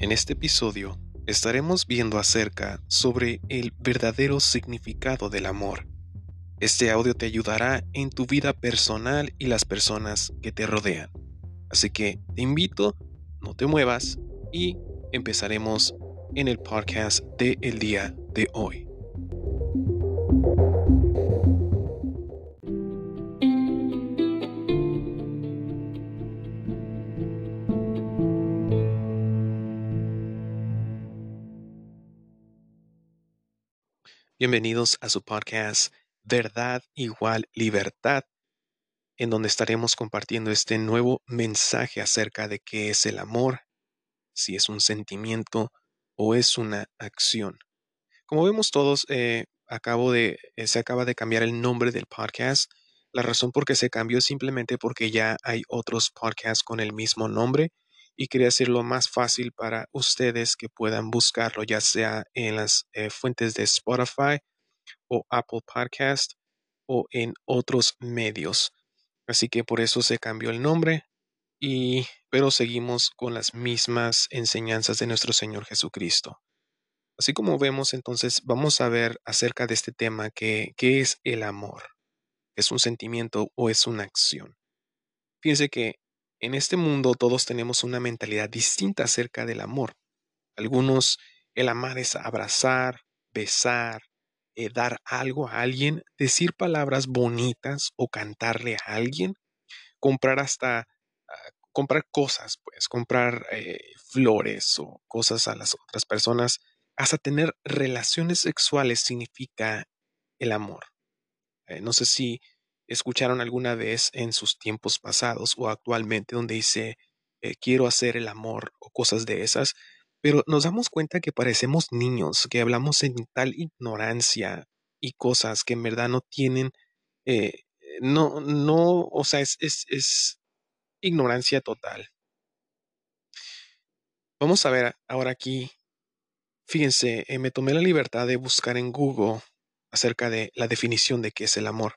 En este episodio estaremos viendo acerca sobre el verdadero significado del amor. Este audio te ayudará en tu vida personal y las personas que te rodean. Así que te invito, no te muevas y empezaremos en el podcast de el día de hoy. Bienvenidos a su podcast Verdad igual libertad, en donde estaremos compartiendo este nuevo mensaje acerca de qué es el amor, si es un sentimiento o es una acción. Como vemos todos, eh, acabo de, eh, se acaba de cambiar el nombre del podcast. La razón por qué se cambió es simplemente porque ya hay otros podcasts con el mismo nombre y quería hacerlo más fácil para ustedes que puedan buscarlo, ya sea en las eh, fuentes de Spotify o Apple Podcast o en otros medios. Así que por eso se cambió el nombre y pero seguimos con las mismas enseñanzas de nuestro Señor Jesucristo. Así como vemos entonces, vamos a ver acerca de este tema que, ¿qué es el amor? ¿Es un sentimiento o es una acción? Fíjense que en este mundo todos tenemos una mentalidad distinta acerca del amor. Algunos, el amar es abrazar, besar, eh, dar algo a alguien, decir palabras bonitas o cantarle a alguien, comprar hasta, ah, comprar cosas, pues, comprar eh, flores o cosas a las otras personas, hasta tener relaciones sexuales significa el amor. Eh, no sé si escucharon alguna vez en sus tiempos pasados o actualmente donde dice eh, quiero hacer el amor o cosas de esas, pero nos damos cuenta que parecemos niños, que hablamos en tal ignorancia y cosas que en verdad no tienen, eh, no, no, o sea, es, es, es ignorancia total. Vamos a ver ahora aquí, fíjense, eh, me tomé la libertad de buscar en Google acerca de la definición de qué es el amor.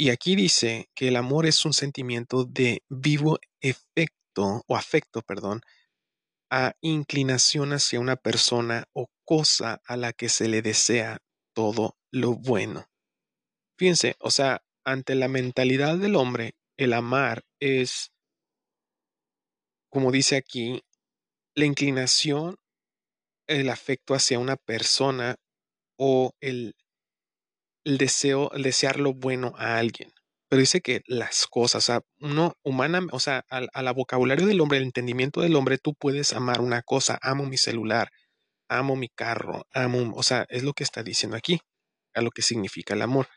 Y aquí dice que el amor es un sentimiento de vivo efecto o afecto, perdón, a inclinación hacia una persona o cosa a la que se le desea todo lo bueno. Fíjense, o sea, ante la mentalidad del hombre, el amar es, como dice aquí, la inclinación, el afecto hacia una persona o el el deseo, el desear lo bueno a alguien. Pero dice que las cosas, o sea, uno humana, o sea, al, la vocabulario del hombre, el entendimiento del hombre, tú puedes amar una cosa, amo mi celular, amo mi carro, amo, o sea, es lo que está diciendo aquí, a lo que significa el amor.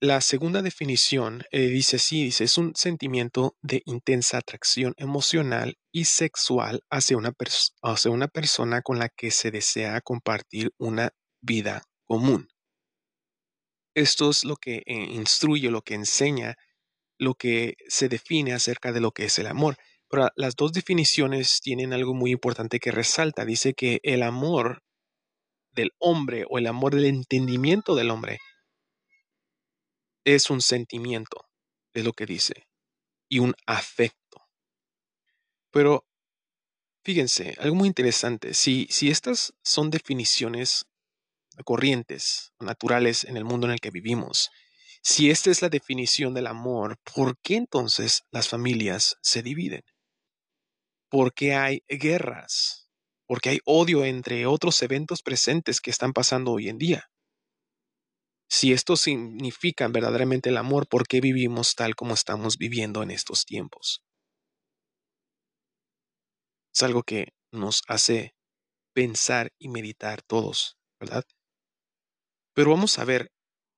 La segunda definición eh, dice sí, dice, es un sentimiento de intensa atracción emocional y sexual hacia una, hacia una persona con la que se desea compartir una vida común. Esto es lo que eh, instruye, lo que enseña, lo que se define acerca de lo que es el amor. Pero las dos definiciones tienen algo muy importante que resalta. Dice que el amor del hombre o el amor del entendimiento del hombre es un sentimiento, es lo que dice, y un afecto. Pero fíjense, algo muy interesante, si, si estas son definiciones corrientes naturales en el mundo en el que vivimos. Si esta es la definición del amor, ¿por qué entonces las familias se dividen? ¿Por qué hay guerras? ¿Por qué hay odio entre otros eventos presentes que están pasando hoy en día? Si esto significa verdaderamente el amor, ¿por qué vivimos tal como estamos viviendo en estos tiempos? Es algo que nos hace pensar y meditar todos, ¿verdad? Pero vamos a ver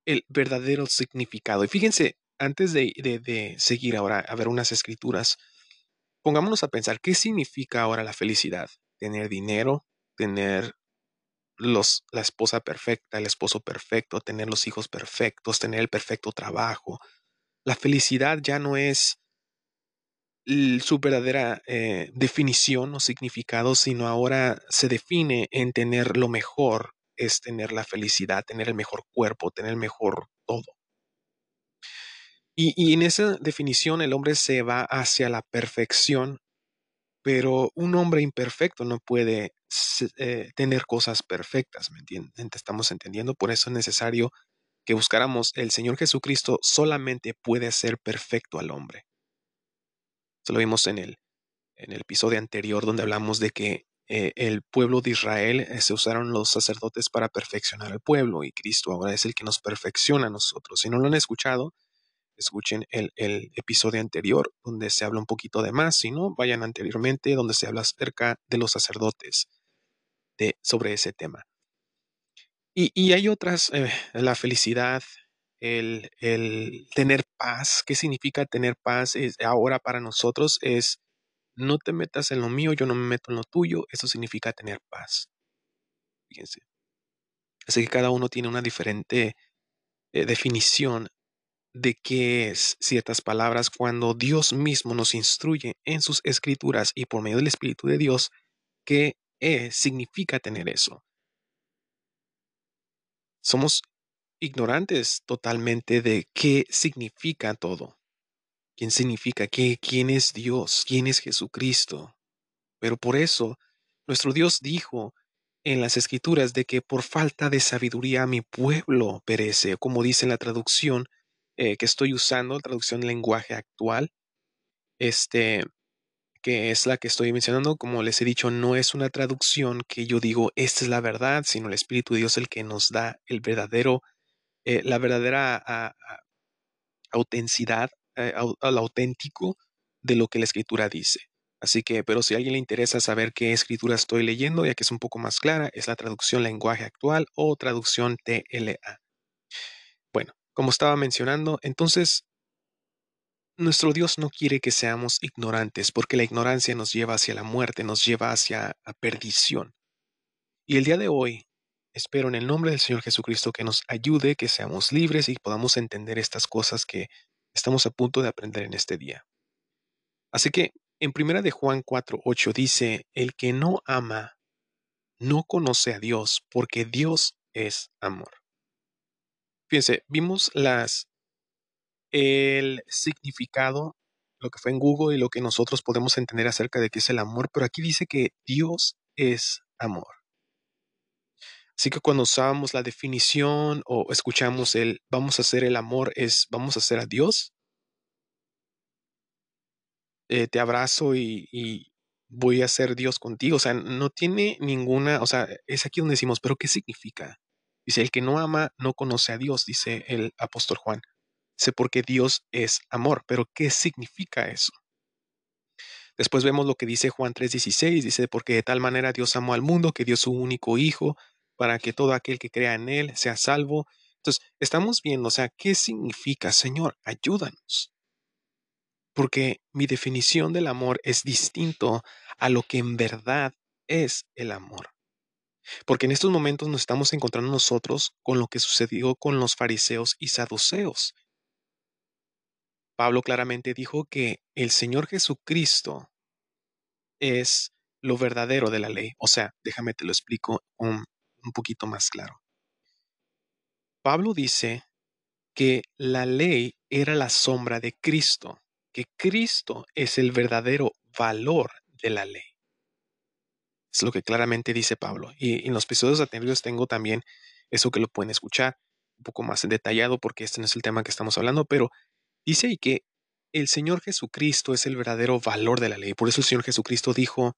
el verdadero significado. Y fíjense, antes de, seguir ahora a ver unas escrituras, pongámonos a pensar qué significa ahora la felicidad. Tener dinero, tener la esposa perfecta, el esposo perfecto, tener los hijos perfectos, tener el perfecto trabajo. La felicidad ya no es su verdadera eh, definición o significado, sino ahora se define en tener lo mejor es tener la felicidad, tener el mejor cuerpo, tener el mejor todo. Y, en esa definición el hombre se va hacia la perfección, pero un hombre imperfecto no puede eh, tener cosas perfectas, ¿me entienden? Estamos entendiendo, por eso es necesario que buscáramos el Señor Jesucristo solamente puede hacer perfecto al hombre. Eso lo vimos en el, en el episodio anterior donde hablamos de que eh, el pueblo de Israel eh, se usaron los sacerdotes para perfeccionar al pueblo y Cristo ahora es el que nos perfecciona a nosotros. Si no lo han escuchado, escuchen el, el, episodio anterior donde se habla un poquito de más, si no, vayan anteriormente donde se habla acerca de los sacerdotes de, sobre ese tema. Y, y hay otras, eh, la felicidad, el, el, tener paz. ¿Qué significa tener paz? Es, ahora para nosotros es no te metas en lo mío, yo no me meto en lo tuyo. Eso significa tener paz. Fíjense. Así que cada uno tiene una diferente eh, definición de qué es ciertas palabras cuando Dios mismo nos instruye en sus escrituras y por medio del Espíritu de Dios qué significa tener eso. Somos ignorantes totalmente de qué significa todo. ¿Quién significa qué? ¿Quién es Dios? ¿Quién es Jesucristo? Pero por eso, nuestro Dios dijo en las escrituras de que por falta de sabiduría mi pueblo perece, como dice en la traducción eh, que estoy usando, traducción lenguaje actual, este, que es la que estoy mencionando, como les he dicho, no es una traducción que yo digo, esta es la verdad, sino el Espíritu de Dios el que nos da el verdadero, eh, la verdadera autenticidad, eh, al auténtico de lo que la Escritura dice. Así que, pero si a alguien le interesa saber qué escritura estoy leyendo, ya que es un poco más clara, es la traducción lenguaje actual o traducción TLA. Bueno, como estaba mencionando, entonces nuestro Dios no quiere que seamos ignorantes, porque la ignorancia nos lleva hacia la muerte, nos lleva hacia la perdición. Y el día de hoy, espero en el nombre del Señor Jesucristo que nos ayude, que seamos libres y podamos entender estas cosas que estamos a punto de aprender en este día. Así que en primera de Juan 4:8 dice, el que no ama no conoce a Dios, porque Dios es amor. Fíjense, vimos las el significado, lo que fue en Google y lo que nosotros podemos entender acerca de qué es el amor, pero aquí dice que Dios es amor. Así que cuando usamos la definición o escuchamos el vamos a hacer el amor es vamos a hacer a Dios, eh, te abrazo y, y, voy a ser Dios contigo. O sea, no tiene ninguna, o sea, es aquí donde decimos, pero ¿qué significa? Dice, el que no ama no conoce a Dios, dice el apóstol Juan. Dice, porque Dios es amor. Pero ¿qué significa eso? Después vemos lo que dice Juan 3:16. Dice, porque de tal manera Dios amó al mundo que dio su único Hijo para que todo aquel que crea en Él sea salvo. Entonces, estamos viendo, o sea, ¿qué significa, Señor? Ayúdanos. Porque mi definición del amor es distinto a lo que en verdad es el amor. Porque en estos momentos nos estamos encontrando nosotros con lo que sucedió con los fariseos y saduceos. Pablo claramente dijo que el Señor Jesucristo es lo verdadero de la ley. O sea, déjame te lo explico un poquito más claro. Pablo dice que la ley era la sombra de Cristo, que Cristo es el verdadero valor de la ley. Es lo que claramente dice Pablo. Y en los episodios anteriores tengo también eso que lo pueden escuchar un poco más detallado porque este no es el tema que estamos hablando, pero dice que el Señor Jesucristo es el verdadero valor de la ley. Por eso el Señor Jesucristo dijo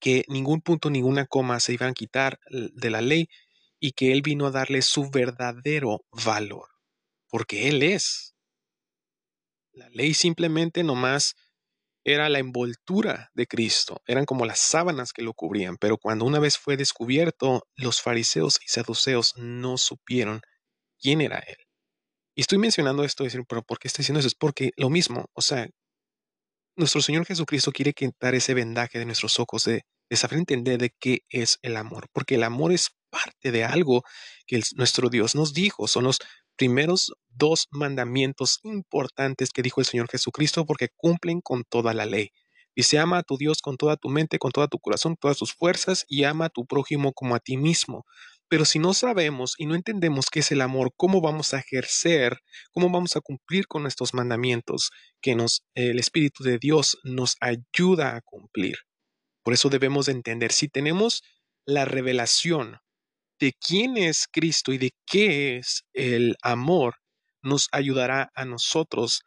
que ningún punto, ninguna coma se iban a quitar de la ley y que Él vino a darle su verdadero valor, porque Él es. La ley simplemente nomás era la envoltura de Cristo, eran como las sábanas que lo cubrían, pero cuando una vez fue descubierto, los fariseos y saduceos no supieron quién era Él. Y estoy mencionando esto, decir, pero ¿por qué estoy diciendo eso? Es porque lo mismo, o sea, nuestro Señor Jesucristo quiere quitar ese vendaje de nuestros ojos, de, saber entender de qué es el amor, porque el amor es parte de algo que nuestro Dios nos dijo, son los primeros dos mandamientos importantes que dijo el Señor Jesucristo porque cumplen con toda la ley. Dice, ama a tu Dios con toda tu mente, con toda tu corazón, todas tus fuerzas y ama a tu prójimo como a ti mismo. Pero si no sabemos y no entendemos qué es el amor, cómo vamos a ejercer, cómo vamos a cumplir con estos mandamientos que nos, el Espíritu de Dios nos ayuda a cumplir. Por eso debemos entender, si tenemos la revelación de quién es Cristo y de qué es el amor, nos ayudará a nosotros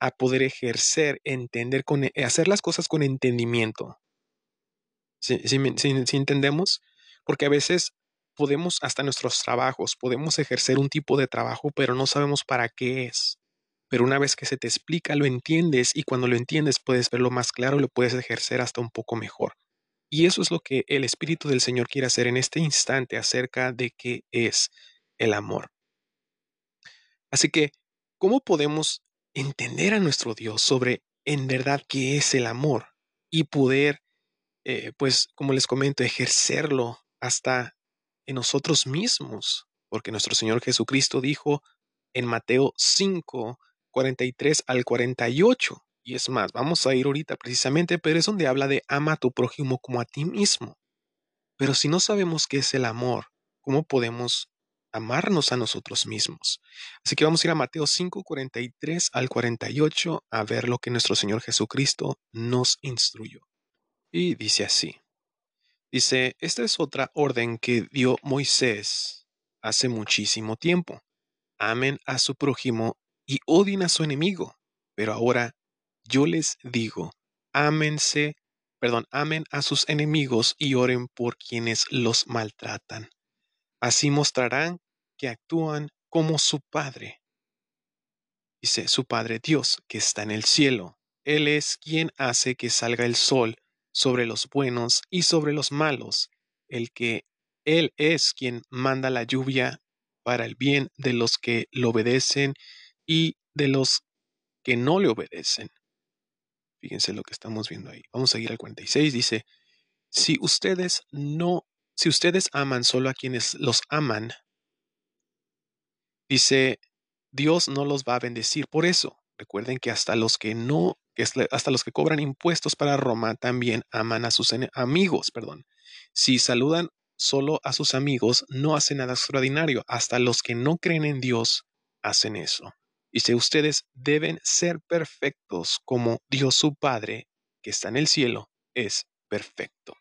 a poder ejercer, entender, con, hacer las cosas con entendimiento. ¿Sí, entendemos? Porque a veces podemos, hasta nuestros trabajos, podemos ejercer un tipo de trabajo, pero no sabemos para qué es. Pero una vez que se te explica, lo entiendes y cuando lo entiendes puedes verlo más claro y lo puedes ejercer hasta un poco mejor. Y eso es lo que el Espíritu del Señor quiere hacer en este instante acerca de qué es el amor. Así que, ¿cómo podemos entender a nuestro Dios sobre en verdad qué es el amor y poder, eh, pues, como les comento, ejercerlo hasta en nosotros mismos, porque nuestro Señor Jesucristo dijo en Mateo 5, 43 al 48, y es más, vamos a ir ahorita precisamente, pero es donde habla de ama a tu prójimo como a ti mismo. Pero si no sabemos qué es el amor, ¿cómo podemos amarnos a nosotros mismos? Así que vamos a ir a Mateo 5, 43 al 48 a ver lo que nuestro Señor Jesucristo nos instruyó. Y dice así. Dice, esta es otra orden que dio Moisés hace muchísimo tiempo. Amen a su prójimo y odien a su enemigo. Pero ahora yo les digo, ámense, perdón, amen a sus enemigos y oren por quienes los maltratan. Así mostrarán que actúan como su Padre. Dice su Padre Dios, que está en el cielo. Él es quien hace que salga el sol sobre los buenos y sobre los malos, el que Él es quien manda la lluvia para el bien de los que lo obedecen y de los que no le obedecen. Fíjense lo que estamos viendo ahí. Vamos a seguir al 46. Dice, si ustedes no, si ustedes aman solo a quienes los aman, dice, Dios no los va a bendecir por eso. Recuerden que hasta los que no hasta los que cobran impuestos para Roma también aman a sus amigos, perdón. Si saludan solo a sus amigos, no hacen nada extraordinario. Hasta los que no creen en Dios hacen eso. Y si ustedes deben ser perfectos como Dios su Padre, que está en el cielo, es perfecto.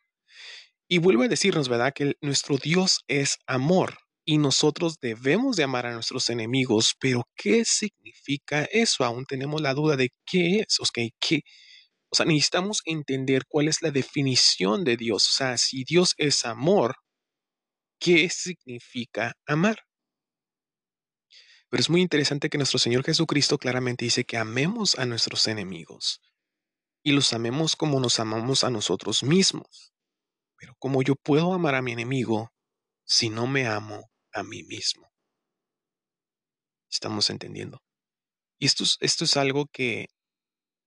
Y vuelve a decirnos, ¿verdad?, que nuestro Dios es amor y nosotros debemos de amar a nuestros enemigos, pero ¿qué significa eso? Aún tenemos la duda de qué es, ¿qué? O sea, necesitamos entender cuál es la definición de Dios. O sea, si Dios es amor, ¿qué significa amar? Pero es muy interesante que nuestro Señor Jesucristo claramente dice que amemos a nuestros enemigos y los amemos como nos amamos a nosotros mismos. Pero ¿cómo yo puedo amar a mi enemigo si no me amo a mí mismo. Estamos entendiendo. Y esto es, esto es algo que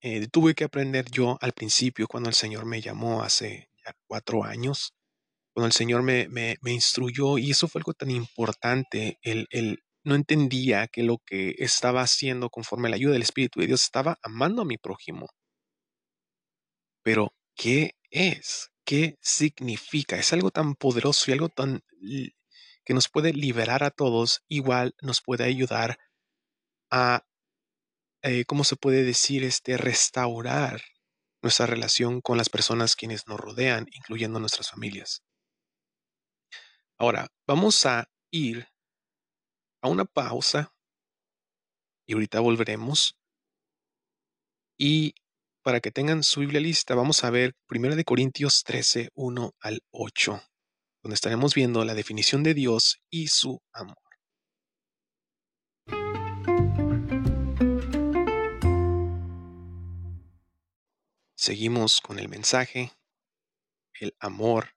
eh, tuve que aprender yo al principio cuando el Señor me llamó hace ya cuatro años, cuando el Señor me, me, instruyó y eso fue algo tan importante. El, el, no entendía que lo que estaba haciendo conforme la ayuda del Espíritu de Dios estaba amando a mi prójimo. Pero, ¿qué es? ¿Qué significa? Es algo tan poderoso y algo tan que nos puede liberar a todos, igual nos puede ayudar a, eh, ¿cómo se puede decir? Este, restaurar nuestra relación con las personas quienes nos rodean, incluyendo nuestras familias. Ahora, vamos a ir a una pausa y ahorita volveremos. Y para que tengan su Biblia lista, vamos a ver 1 de Corintios 13, 1 al 8 donde estaremos viendo la definición de Dios y su amor. Seguimos con el mensaje, el amor,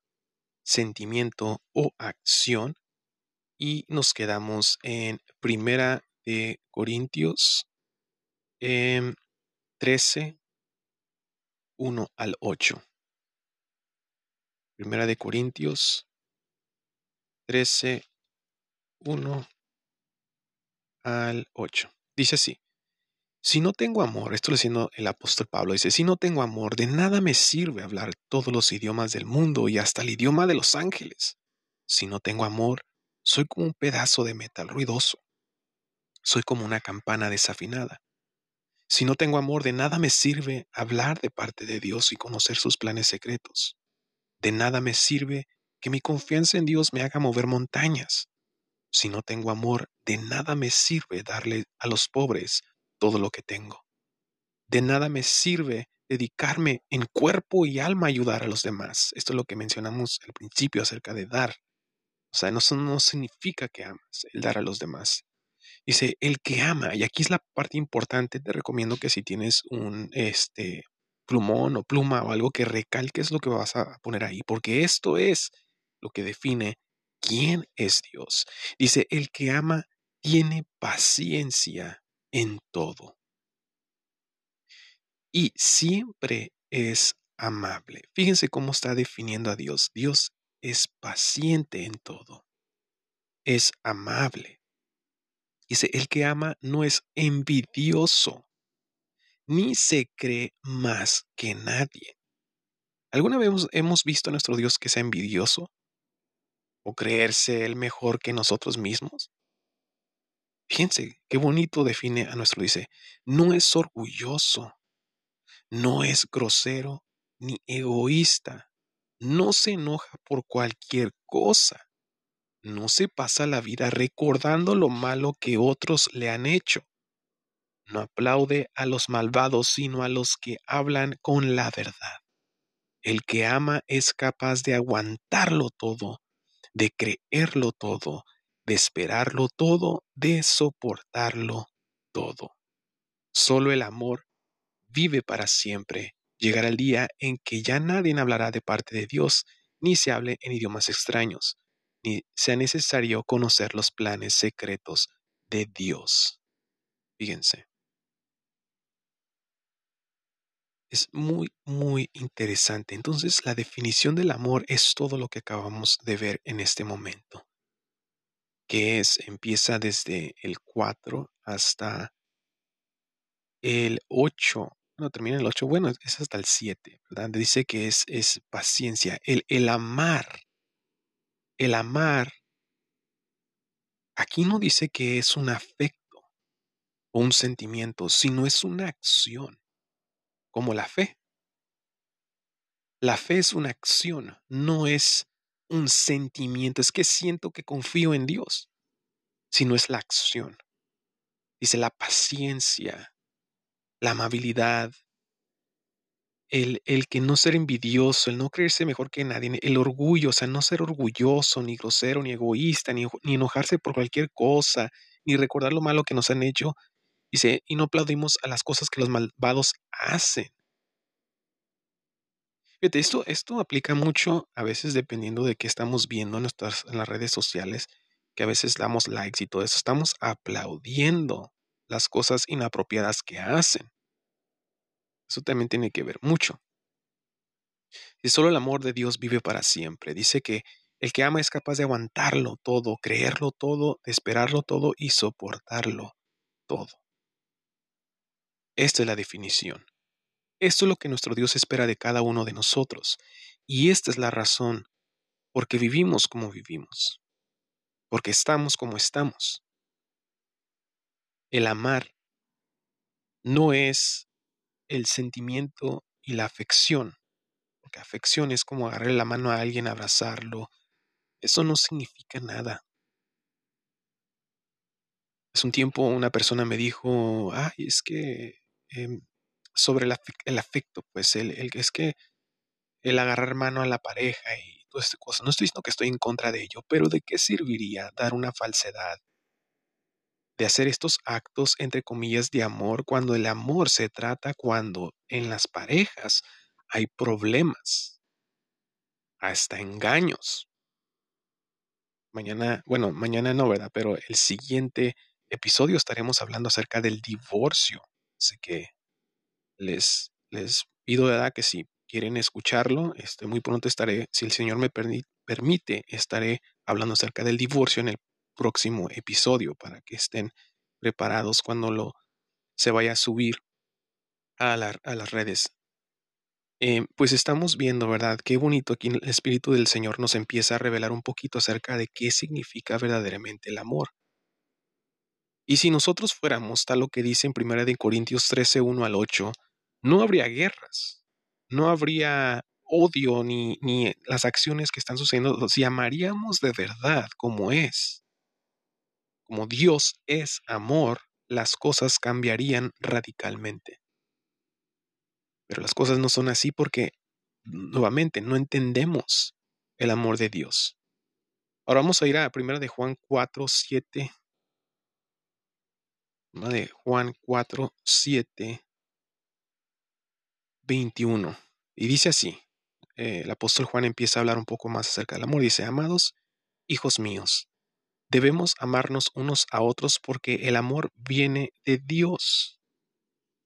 sentimiento o acción, y nos quedamos en Primera de Corintios 13, 1 al 8. Primera de Corintios 13, 1 al 8. Dice así, si no tengo amor, esto lo diciendo el apóstol Pablo, dice, si no tengo amor, de nada me sirve hablar todos los idiomas del mundo y hasta el idioma de los ángeles. Si no tengo amor, Soy como un pedazo de metal ruidoso. Soy como una campana desafinada. Si no tengo amor, de nada me sirve hablar de parte de Dios y conocer sus planes secretos. De nada me sirve que mi confianza en Dios me haga mover montañas. Si no tengo amor, de nada me sirve darle a los pobres todo lo que tengo. De nada me sirve dedicarme en cuerpo y alma a ayudar a los demás. Esto es lo que mencionamos al principio acerca de dar. O sea, no, no significa que amas el dar a los demás. Dice, el que ama, y aquí es la parte importante, te recomiendo que si tienes un este, plumón o pluma o algo que recalques lo que vas a poner ahí, porque esto es lo que define quién es Dios. Dice, el que ama tiene paciencia en todo. Y siempre es amable. Fíjense cómo está definiendo a Dios. Dios es paciente en todo. Es amable. Dice, el que ama no es envidioso, ni se cree más que nadie. ¿Alguna vez hemos visto a nuestro Dios que sea envidioso? ¿O creerse el mejor que nosotros mismos? Fíjense, qué bonito define a nuestro dice, no es orgulloso, no es grosero ni egoísta, no se enoja por cualquier cosa, no se pasa la vida recordando lo malo que otros le han hecho. No aplaude a los malvados, sino a los que hablan con la verdad. El que ama es capaz de aguantarlo todo, de creerlo todo, de esperarlo todo, de soportarlo todo. Solo el amor vive para siempre. Llegará el día en que ya nadie hablará de parte de Dios, ni se hable en idiomas extraños ni sea necesario conocer los planes secretos de Dios. Fíjense. Es muy, muy interesante. Entonces, la definición del amor es todo lo que acabamos de ver en este momento, que es, empieza desde el 4 hasta el 8. No, termina el 8, bueno, es hasta el 7, ¿verdad? Dice que es, es paciencia, el, el amar el amar, aquí no dice que es un afecto o un sentimiento, sino es una acción, como la fe. La fe es una acción, no es un sentimiento, es que siento que confío en Dios, sino es la acción. Dice la paciencia, la amabilidad, el, el, que no ser envidioso, el no creerse mejor que nadie, el orgullo, o sea, no ser orgulloso, ni grosero, ni egoísta, ni, ni enojarse por cualquier cosa, ni recordar lo malo que nos han hecho. Dice, y no aplaudimos a las cosas que los malvados hacen. Fíjate, esto, esto aplica mucho a veces dependiendo de qué estamos viendo en, nuestras, en las redes sociales, que a veces damos likes y todo eso. Estamos aplaudiendo las cosas inapropiadas que hacen. Eso también tiene que ver mucho. Si solo el amor de Dios vive para siempre, dice que el que ama es capaz de aguantarlo todo, creerlo todo, esperarlo todo y soportarlo todo. Esta es la definición. Esto es lo que nuestro Dios espera de cada uno de nosotros. Y esta es la razón porque vivimos como vivimos, porque estamos como estamos. El amar no es el sentimiento y la afección. Porque afección es como agarrar la mano a alguien, abrazarlo. Eso no significa nada. Hace un tiempo una persona me dijo, ay, es que em, sobre el, afecto, pues el, es que el agarrar mano a la pareja y toda esta cosa. No estoy diciendo que estoy en contra de ello, pero ¿de qué serviría dar una falsedad de hacer estos actos, entre comillas, de amor, cuando el amor se trata cuando en las parejas hay problemas, hasta engaños. Mañana, bueno, mañana no, ¿verdad? Pero el siguiente episodio estaremos hablando acerca del divorcio. Así que les, les pido, ¿verdad? Que si quieren escucharlo, este, muy pronto estaré, si el Señor me permite, estaré hablando acerca del divorcio en el próximo episodio para que estén preparados cuando lo se vaya a subir a, a las redes Eh, pues estamos viendo, ¿verdad? Qué bonito aquí el Espíritu del Señor nos empieza a revelar un poquito acerca de qué significa verdaderamente el amor. Y si nosotros fuéramos tal lo que dice en 1 Corintios 13, 1 al 8, no habría guerras, no habría odio ni, ni las acciones que están sucediendo. Si amaríamos de verdad como es, como Dios es amor, las cosas cambiarían radicalmente. Pero las cosas no son así porque, nuevamente, no entendemos el amor de Dios. Ahora vamos a ir a 1 de Juan 4, 7. De Juan 4, 7, 21. Y dice así, eh, el apóstol Juan empieza a hablar un poco más acerca del amor. Dice, amados hijos míos, debemos amarnos unos a otros porque el amor viene de Dios.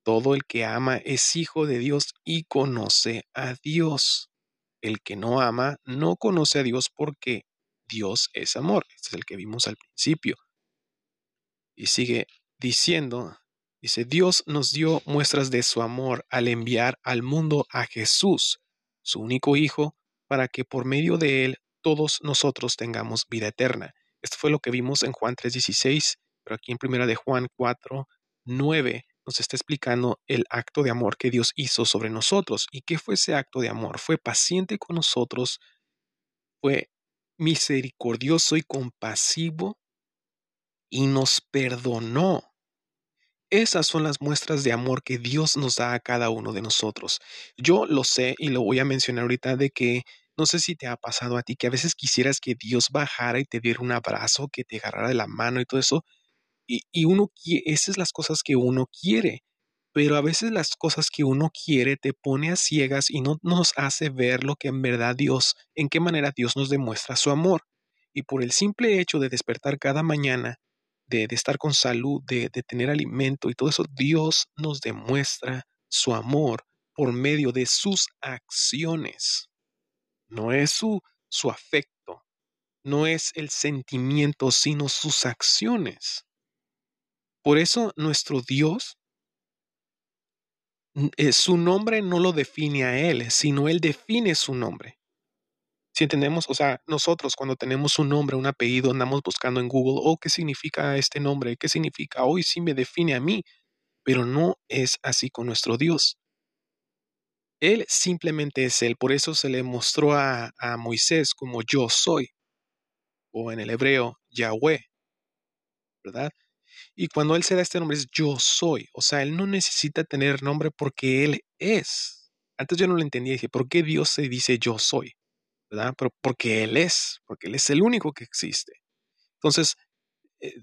Todo el que ama es hijo de Dios y conoce a Dios. El que no ama no conoce a Dios porque Dios es amor. Este es el que vimos al principio. Y sigue diciendo, dice, Dios nos dio muestras de su amor al enviar al mundo a Jesús, su único Hijo, para que por medio de él todos nosotros tengamos vida eterna. Esto fue lo que vimos en Juan 3:16, pero aquí en primera de Juan 4:9 nos está explicando el acto de amor que Dios hizo sobre nosotros. ¿Y qué fue ese acto de amor? Fue paciente con nosotros, fue misericordioso y compasivo y nos perdonó. Esas son las muestras de amor que Dios nos da a cada uno de nosotros. Yo lo sé y lo voy a mencionar ahorita de que no sé si te ha pasado a ti que a veces quisieras que Dios bajara y te diera un abrazo, que te agarrara de la mano y todo eso. Y, y uno, esas son las cosas que uno quiere. Pero a veces las cosas que uno quiere te pone a ciegas y no nos hace ver lo que en verdad Dios, en qué manera Dios nos demuestra su amor. Y por el simple hecho de despertar cada mañana, de, estar con salud, de, tener alimento y todo eso, Dios nos demuestra su amor por medio de sus acciones no es su, su afecto, no es el sentimiento, sino sus acciones. Por eso nuestro Dios, eh, su nombre no lo define a Él, sino Él define su nombre. Si entendemos, o sea, nosotros cuando tenemos un nombre, un apellido, andamos buscando en Google, oh, ¿qué significa este nombre? ¿Qué significa? Hoy sí me define a mí, pero no es así con nuestro Dios. Él simplemente es Él. Por eso se le mostró a, Moisés como yo soy, o en el hebreo, Yahweh, ¿verdad? Y cuando Él se da este nombre es yo soy. O sea, Él no necesita tener nombre porque Él es. Antes yo no lo entendía. Dije, ¿por qué Dios se dice yo soy? Pero porque Él es, porque Él es el único que existe. Entonces, eh,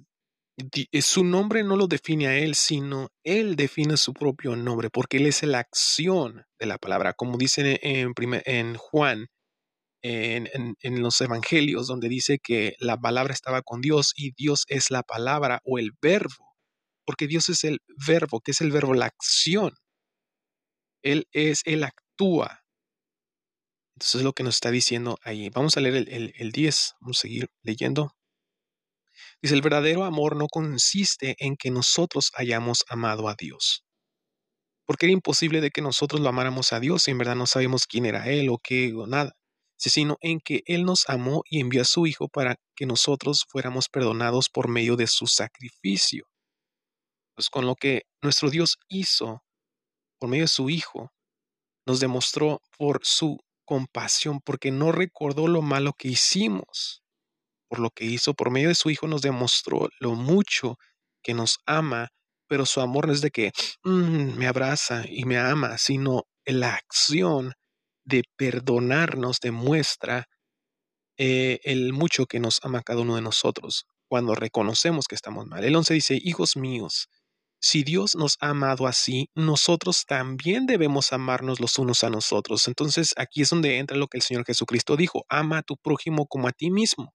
eh, su nombre no lo define a él, sino él define su propio nombre, porque él es la acción de la palabra, como dice en, en Juan, en, en, los evangelios, donde dice que la palabra estaba con Dios y Dios es la palabra o el verbo, porque Dios es el verbo, que es el verbo, la acción. Él es, él actúa. Entonces es lo que nos está diciendo ahí. Vamos a leer el, el, el 10, vamos a seguir leyendo. Dice, el verdadero amor no consiste en que nosotros hayamos amado a Dios. Porque era imposible de que nosotros lo amáramos a Dios y en verdad no sabemos quién era Él o qué o nada, sino en que Él nos amó y envió a su Hijo para que nosotros fuéramos perdonados por medio de su sacrificio. Pues con lo que nuestro Dios hizo por medio de su Hijo, nos demostró por su compasión, porque no recordó lo malo que hicimos por lo que hizo por medio de su Hijo, nos demostró lo mucho que nos ama, pero su amor no es de que mm, me abraza y me ama, sino la acción de perdonarnos demuestra eh, el mucho que nos ama cada uno de nosotros cuando reconocemos que estamos mal. El 11 dice, hijos míos, si Dios nos ha amado así, nosotros también debemos amarnos los unos a nosotros. Entonces aquí es donde entra lo que el Señor Jesucristo dijo, ama a tu prójimo como a ti mismo.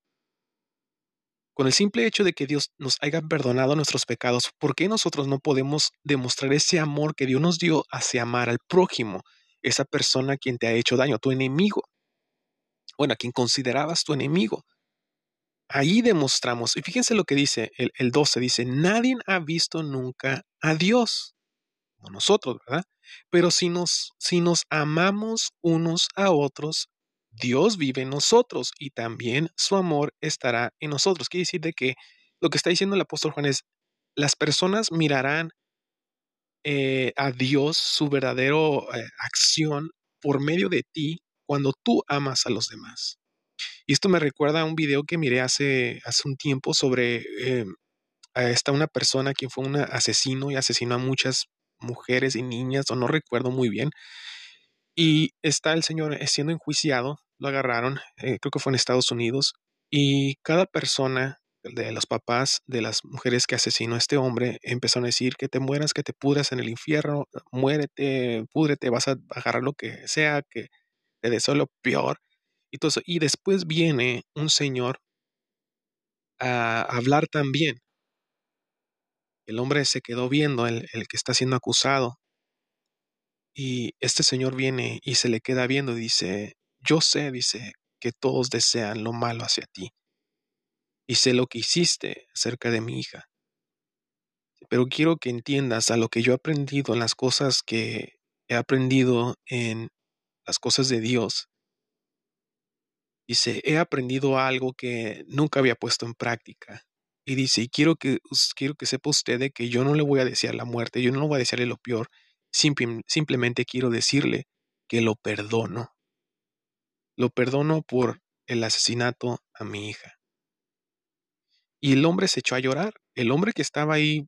Con el simple hecho de que Dios nos haya perdonado nuestros pecados, ¿por qué nosotros no podemos demostrar ese amor que Dios nos dio hacia amar al prójimo, esa persona a quien te ha hecho daño, tu enemigo? Bueno, a quien considerabas tu enemigo. Ahí demostramos, y fíjense lo que dice el, 12, dice, nadie ha visto nunca a Dios, como nosotros, ¿verdad? Pero si nos, si nos amamos unos a otros, Dios vive en nosotros y también su amor estará en nosotros. Quiere decir de que lo que está diciendo el apóstol Juan es, las personas mirarán eh, a Dios, su verdadero eh, acción por medio de ti cuando tú amas a los demás. Y esto me recuerda a un video que miré hace, hace un tiempo sobre eh, a esta una persona quien fue un asesino y asesinó a muchas mujeres y niñas, o no recuerdo muy bien. Y está el señor siendo enjuiciado, lo agarraron, creo que fue en Estados Unidos, y cada persona de los papás de las mujeres que asesinó a este hombre empezaron a decir que te mueras, que te pudras en el infierno, muérete, púdrete, vas a agarrar lo que sea, que te deseo lo peor. Y, todo y después viene un señor a hablar también. El hombre se quedó viendo, el, el que está siendo acusado. Y este señor viene y se le queda viendo dice, yo sé, dice, que todos desean lo malo hacia ti y sé lo que hiciste acerca de mi hija. Pero quiero que entiendas a lo que yo he aprendido en las cosas que he aprendido en las cosas de Dios. Dice, he aprendido algo que nunca había puesto en práctica. Y dice, y quiero que, quiero que sepa usted que yo no le voy a desear la muerte, yo no le voy a desearle lo peor, simplemente quiero decirle que lo perdono. Lo perdono por el asesinato a mi hija. Y el hombre se echó a llorar. El hombre que estaba ahí,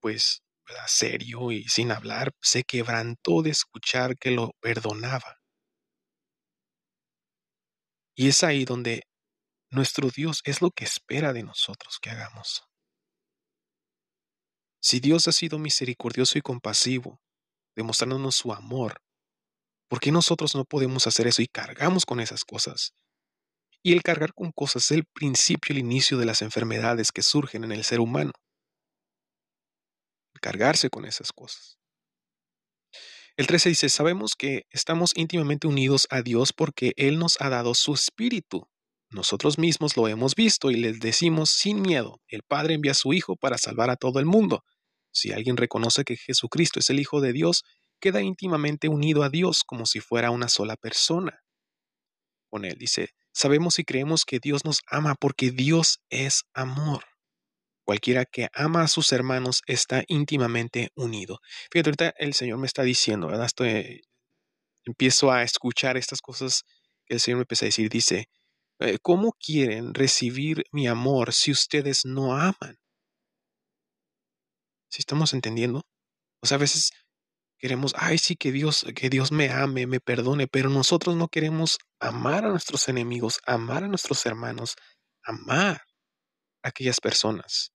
pues, serio y sin hablar, se quebrantó de escuchar que lo perdonaba. Y es ahí donde nuestro Dios es lo que espera de nosotros que hagamos. Si Dios ha sido misericordioso y compasivo, demostrándonos su amor, ¿por qué nosotros no podemos hacer eso y cargamos con esas cosas? Y el cargar con cosas es el principio, el inicio de las enfermedades que surgen en el ser humano. cargarse con esas cosas. El 13 dice, sabemos que estamos íntimamente unidos a Dios porque Él nos ha dado su espíritu. Nosotros mismos lo hemos visto y les decimos sin miedo, el Padre envía a su Hijo para salvar a todo el mundo. Si alguien reconoce que Jesucristo es el Hijo de Dios, queda íntimamente unido a Dios como si fuera una sola persona. Con él dice, Sabemos y creemos que Dios nos ama porque Dios es amor. Cualquiera que ama a sus hermanos está íntimamente unido. Fíjate, ahorita el Señor me está diciendo, ¿verdad? Empiezo a escuchar estas cosas que el Señor me empieza a decir. Dice, eh, ¿cómo quieren recibir mi amor si ustedes no aman? ¿Sí estamos entendiendo? O sea, a veces Queremos, ay, sí, que Dios, que Dios me ame, me perdone, pero nosotros no queremos amar a nuestros enemigos, amar a nuestros hermanos, amar a aquellas personas.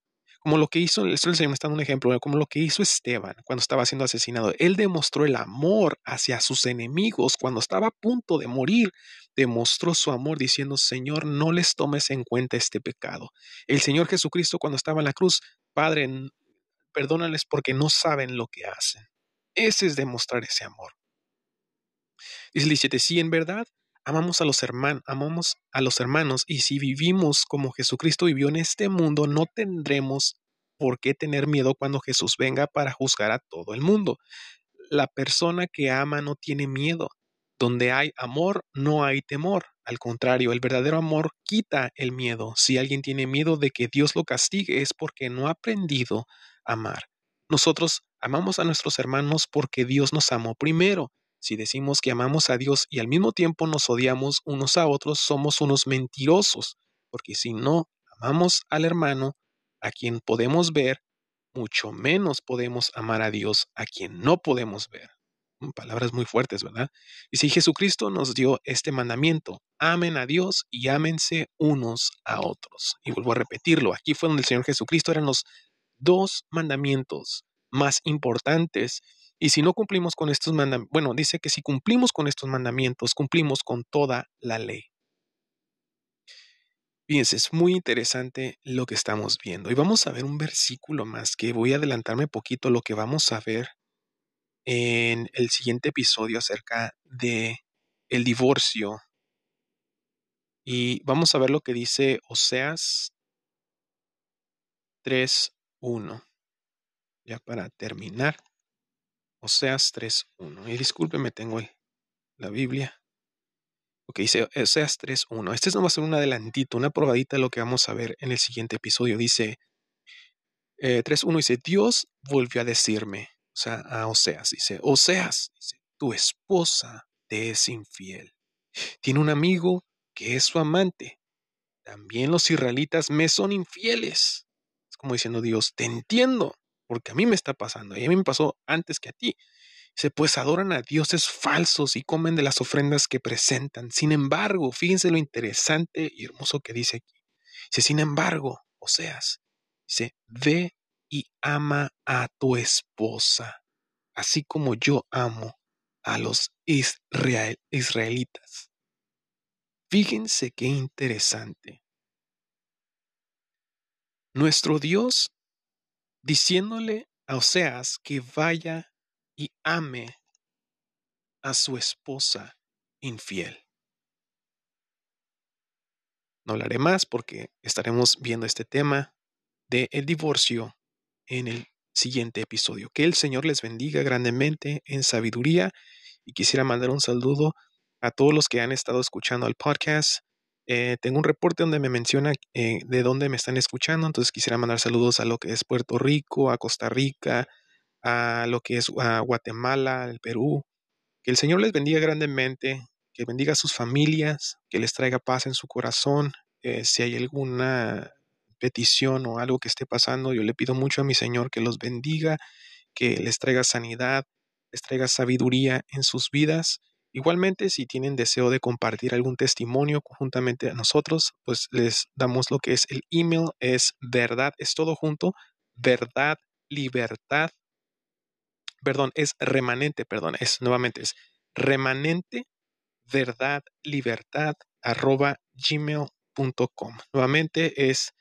Como lo que hizo, el Señor está dando un ejemplo, como lo que hizo Esteban cuando estaba siendo asesinado. Él demostró el amor hacia sus enemigos cuando estaba a punto de morir. Demostró su amor diciendo, Señor, no les tomes en cuenta este pecado. El Señor Jesucristo cuando estaba en la cruz, Padre, perdónales porque no saben lo que hacen. Ese es demostrar ese amor. Dice el 17, si en verdad amamos a los hermanos, amamos a los hermanos y si vivimos como Jesucristo vivió en este mundo, no tendremos por qué tener miedo cuando Jesús venga para juzgar a todo el mundo. La persona que ama no tiene miedo. Donde hay amor, no hay temor. Al contrario, el verdadero amor quita el miedo. Si alguien tiene miedo de que Dios lo castigue es porque no ha aprendido a amar. Nosotros amamos a nuestros hermanos porque Dios nos amó primero. Si decimos que amamos a Dios y al mismo tiempo nos odiamos unos a otros, somos unos mentirosos, porque si no amamos al hermano, a quien podemos ver, mucho menos podemos amar a Dios, a quien no podemos ver. Mm, palabras muy fuertes, ¿verdad? Y si Jesucristo nos dio este mandamiento, amen a Dios y ámense unos a otros. Y vuelvo a repetirlo, aquí fue donde el Señor Jesucristo eran los dos mandamientos más importantes. Y si no cumplimos con estos mandamientos, bueno, dice que si cumplimos con estos mandamientos, cumplimos con toda la ley. Fíjense, es muy interesante lo que estamos viendo. Y vamos a ver un versículo más que voy a adelantarme poquito lo que vamos a ver en el siguiente episodio acerca de el divorcio. Y vamos a ver lo que dice Oseas 3, 1. Ya para terminar, Oseas 3.1. Y discúlpeme, tengo la Biblia. Ok, dice Oseas 3.1. Este no va a ser un adelantito, una probadita de lo que vamos a ver en el siguiente episodio. Dice eh, 3.1, dice, Dios volvió a decirme, o sea, a Oseas, dice, Oseas, dice, tu esposa te es infiel. Tiene un amigo que es su amante. También los israelitas me son infieles. Es como diciendo Dios, te entiendo, porque a mí me está pasando, y a mí me pasó antes que a ti. Dice, pues adoran a dioses falsos y comen de las ofrendas que presentan. Sin embargo, fíjense lo interesante y hermoso que dice aquí. Dice, sin embargo, Oseas, dice, ve y ama a tu esposa, así como yo amo a los israelitas. Fíjense qué interesante. Nuestro Dios diciéndole a Oseas que vaya y ame a su esposa infiel. No hablaré más porque estaremos viendo este tema de el divorcio en el siguiente episodio. Que el Señor les bendiga grandemente en sabiduría y quisiera mandar un saludo a todos los que han estado escuchando el podcast. Eh, tengo un reporte donde me menciona eh, de dónde me están escuchando, entonces quisiera mandar saludos a lo que es Puerto Rico, a Costa Rica, a lo que es Guatemala, el Perú. Que el Señor les bendiga grandemente, que bendiga a sus familias, que les traiga paz en su corazón. Eh, si hay alguna petición o algo que esté pasando, yo le pido mucho a mi Señor que los bendiga, que les traiga sanidad, les traiga sabiduría en sus vidas. Igualmente, si tienen deseo de compartir algún testimonio conjuntamente a nosotros, pues les damos lo que es el email, es verdad, es todo junto, verdad, libertad, perdón, es remanente, perdón, es nuevamente, es remanente, verdad, libertad, arroba gmail.com. Nuevamente es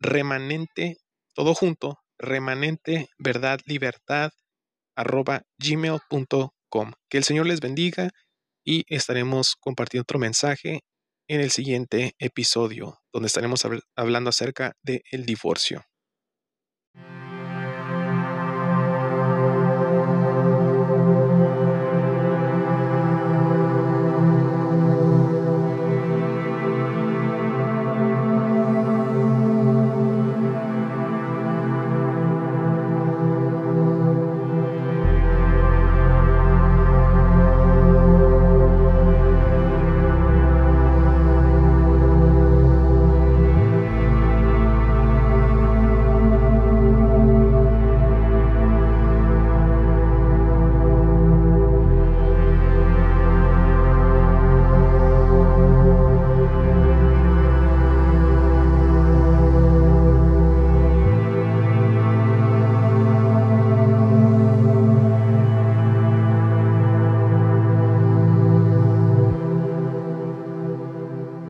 remanente, todo junto, remanente, verdad, libertad, arroba gmail.com. Que el Señor les bendiga y estaremos compartiendo otro mensaje en el siguiente episodio, donde estaremos hablando acerca del el divorcio.